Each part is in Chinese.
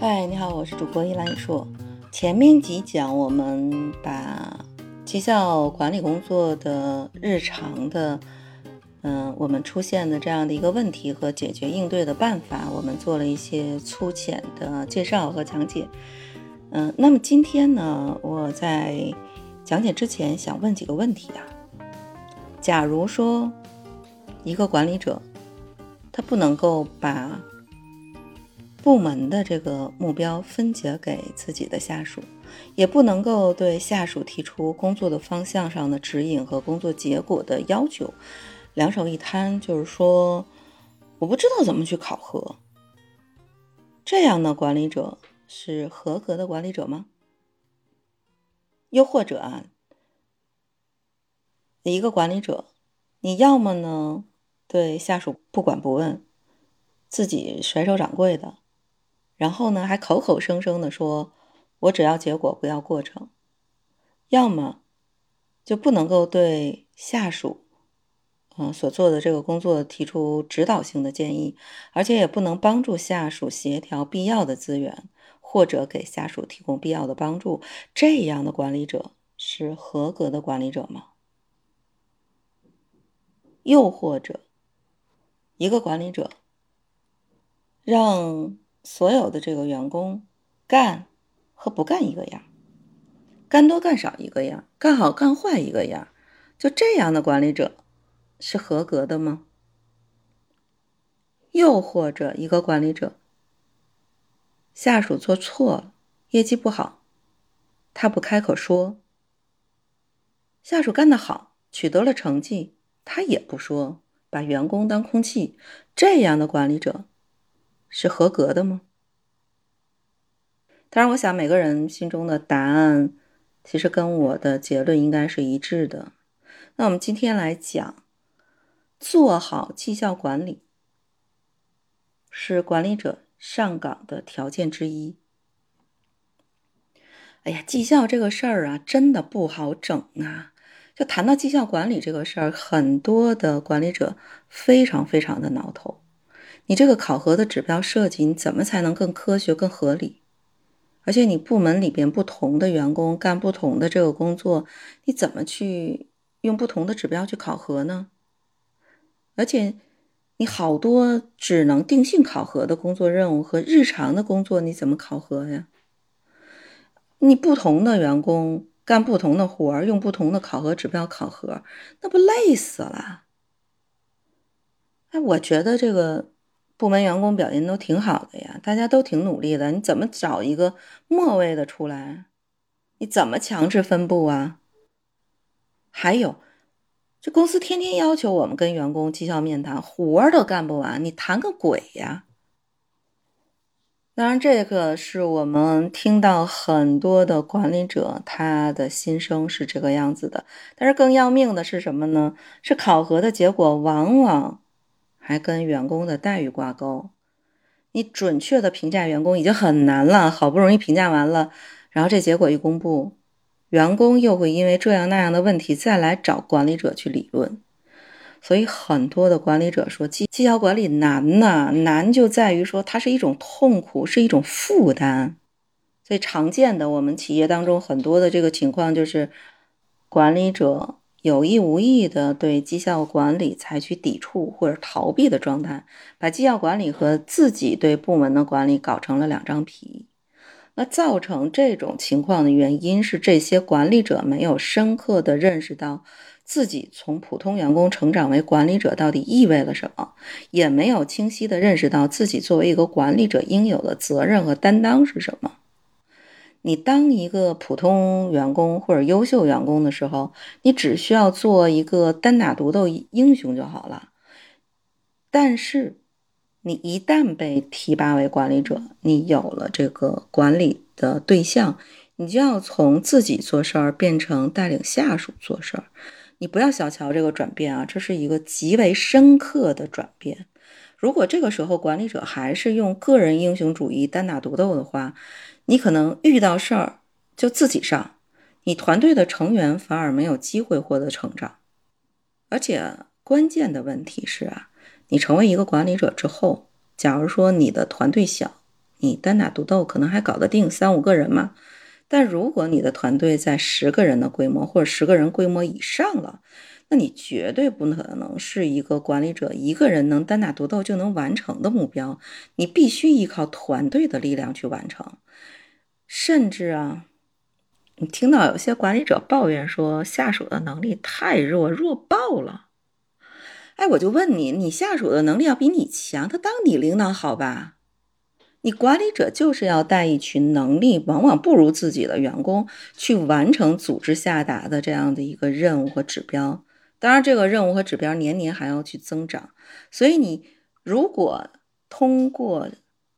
嗨，你好，我是主播依兰雨硕。前面几讲我们把绩效管理工作的日常的，嗯，我们出现的这样的一个问题和解决应对的办法，我们做了一些粗浅的介绍和讲解。嗯，那么今天呢，我在讲解之前想问几个问题啊。假如说一个管理者，他不能够把部门的这个目标分解给自己的下属，也不能够对下属提出工作的方向上的指引和工作结果的要求，两手一摊，就是说我不知道怎么去考核。这样的管理者是合格的管理者吗？又或者啊，一个管理者，你要么呢对下属不管不问，自己甩手掌柜的。然后呢，还口口声声的说，我只要结果，不要过程。要么就不能够对下属，嗯，所做的这个工作提出指导性的建议，而且也不能帮助下属协调必要的资源，或者给下属提供必要的帮助。这样的管理者是合格的管理者吗？又或者，一个管理者让。所有的这个员工干和不干一个样，干多干少一个样，干好干坏一个样，就这样的管理者是合格的吗？又或者一个管理者下属做错了，业绩不好，他不开口说；下属干得好，取得了成绩，他也不说，把员工当空气，这样的管理者。是合格的吗？当然，我想每个人心中的答案其实跟我的结论应该是一致的。那我们今天来讲，做好绩效管理是管理者上岗的条件之一。哎呀，绩效这个事儿啊，真的不好整啊！就谈到绩效管理这个事儿，很多的管理者非常非常的挠头。你这个考核的指标设计，你怎么才能更科学、更合理？而且你部门里边不同的员工干不同的这个工作，你怎么去用不同的指标去考核呢？而且你好多只能定性考核的工作任务和日常的工作，你怎么考核呀？你不同的员工干不同的活儿，用不同的考核指标考核，那不累死了？哎，我觉得这个。部门员工表现都挺好的呀，大家都挺努力的。你怎么找一个末位的出来？你怎么强制分布啊？还有，这公司天天要求我们跟员工绩效面谈，活儿都干不完，你谈个鬼呀！当然，这个是我们听到很多的管理者他的心声是这个样子的。但是更要命的是什么呢？是考核的结果往往。还跟员工的待遇挂钩，你准确的评价员工已经很难了，好不容易评价完了，然后这结果一公布，员工又会因为这样那样的问题再来找管理者去理论，所以很多的管理者说绩绩效管理难呐，难就在于说它是一种痛苦，是一种负担，所以常见的我们企业当中很多的这个情况就是管理者。有意无意的对绩效管理采取抵触或者逃避的状态，把绩效管理和自己对部门的管理搞成了两张皮。那造成这种情况的原因是，这些管理者没有深刻的认识到自己从普通员工成长为管理者到底意味了什么，也没有清晰的认识到自己作为一个管理者应有的责任和担当是什么。你当一个普通员工或者优秀员工的时候，你只需要做一个单打独斗英雄就好了。但是，你一旦被提拔为管理者，你有了这个管理的对象，你就要从自己做事儿变成带领下属做事儿。你不要小瞧这个转变啊，这是一个极为深刻的转变。如果这个时候管理者还是用个人英雄主义单打独斗的话，你可能遇到事儿就自己上，你团队的成员反而没有机会获得成长。而且关键的问题是啊，你成为一个管理者之后，假如说你的团队小，你单打独斗可能还搞得定三五个人嘛。但如果你的团队在十个人的规模或者十个人规模以上了，那你绝对不可能是一个管理者一个人能单打独斗就能完成的目标，你必须依靠团队的力量去完成。甚至啊，你听到有些管理者抱怨说下属的能力太弱，弱爆了。哎，我就问你，你下属的能力要比你强，他当你领导好吧？你管理者就是要带一群能力往往不如自己的员工去完成组织下达的这样的一个任务和指标。当然，这个任务和指标年年还要去增长。所以，你如果通过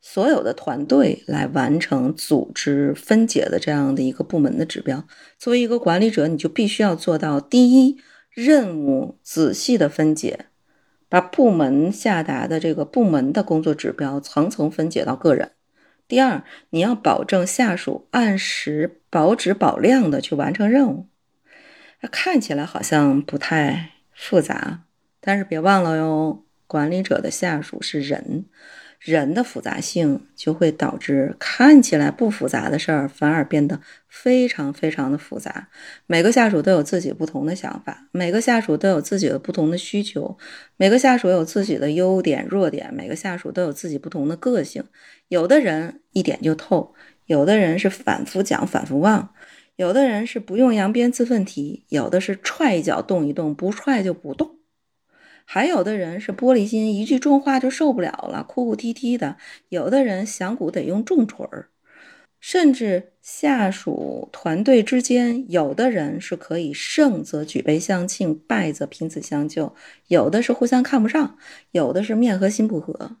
所有的团队来完成组织分解的这样的一个部门的指标，作为一个管理者，你就必须要做到：第一，任务仔细的分解。把部门下达的这个部门的工作指标层层分解到个人。第二，你要保证下属按时保质保量的去完成任务。看起来好像不太复杂，但是别忘了哟，管理者的下属是人。人的复杂性就会导致看起来不复杂的事儿反而变得非常非常的复杂。每个下属都有自己不同的想法，每个下属都有自己的不同的需求，每个下属有自己的优点弱点，每个下属都有自己不同的个性。有的人一点就透，有的人是反复讲反复忘，有的人是不用扬鞭自奋蹄，有的是踹一脚动一动，不踹就不动。还有的人是玻璃心，一句重话就受不了了，哭哭啼啼的；有的人响鼓得用重锤儿，甚至下属团队之间，有的人是可以胜则举杯相庆，败则拼死相救；有的是互相看不上，有的是面和心不和。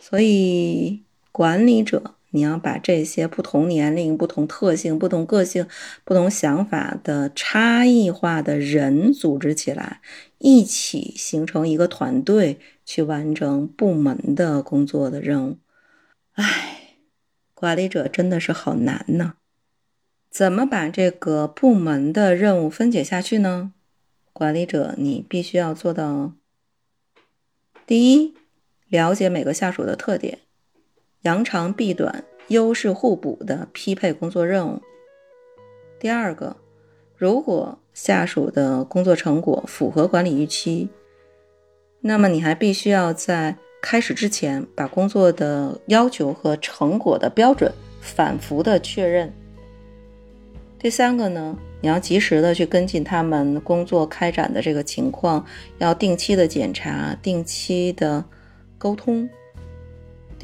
所以，管理者。你要把这些不同年龄、不同特性、不同个性、不同想法的差异化的人组织起来，一起形成一个团队，去完成部门的工作的任务。唉，管理者真的是好难呢。怎么把这个部门的任务分解下去呢？管理者，你必须要做到：第一，了解每个下属的特点。扬长避短、优势互补的匹配工作任务。第二个，如果下属的工作成果符合管理预期，那么你还必须要在开始之前把工作的要求和成果的标准反复的确认。第三个呢，你要及时的去跟进他们工作开展的这个情况，要定期的检查、定期的沟通。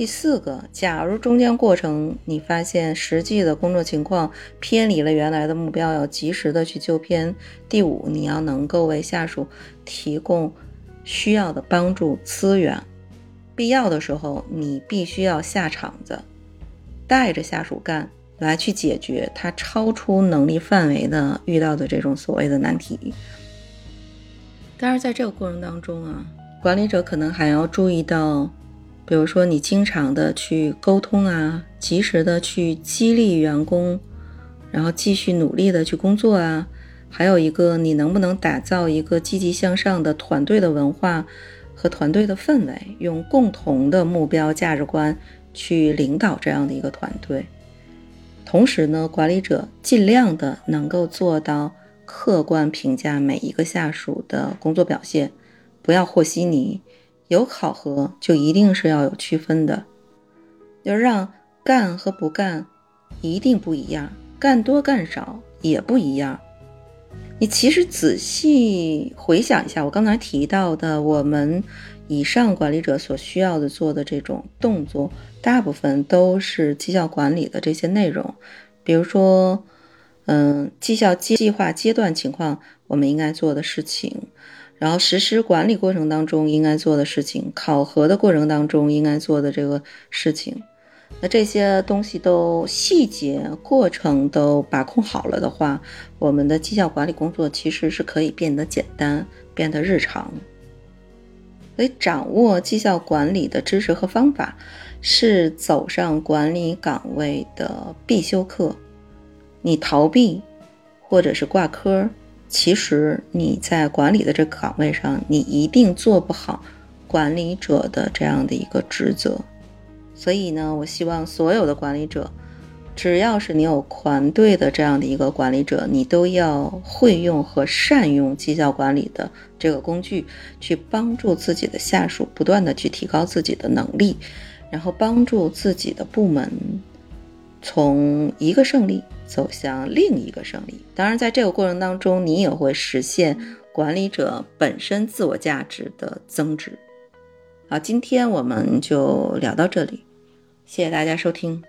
第四个，假如中间过程你发现实际的工作情况偏离了原来的目标，要及时的去纠偏。第五，你要能够为下属提供需要的帮助资源，必要的时候你必须要下场子，带着下属干，来去解决他超出能力范围的遇到的这种所谓的难题。但是在这个过程当中啊，管理者可能还要注意到。比如说，你经常的去沟通啊，及时的去激励员工，然后继续努力的去工作啊。还有一个，你能不能打造一个积极向上的团队的文化和团队的氛围，用共同的目标价值观去领导这样的一个团队。同时呢，管理者尽量的能够做到客观评价每一个下属的工作表现，不要和稀泥。有考核就一定是要有区分的，就让干和不干一定不一样，干多干少也不一样。你其实仔细回想一下，我刚才提到的我们以上管理者所需要的做的这种动作，大部分都是绩效管理的这些内容，比如说，嗯，绩效计划阶段情况，我们应该做的事情。然后实施管理过程当中应该做的事情，考核的过程当中应该做的这个事情，那这些东西都细节过程都把控好了的话，我们的绩效管理工作其实是可以变得简单，变得日常。所以掌握绩效管理的知识和方法，是走上管理岗位的必修课。你逃避，或者是挂科。其实你在管理的这个岗位上，你一定做不好管理者的这样的一个职责。所以呢，我希望所有的管理者，只要是你有团队的这样的一个管理者，你都要会用和善用绩效管理的这个工具，去帮助自己的下属不断的去提高自己的能力，然后帮助自己的部门从一个胜利走向另一个胜利。当然，在这个过程当中，你也会实现管理者本身自我价值的增值。好，今天我们就聊到这里，谢谢大家收听。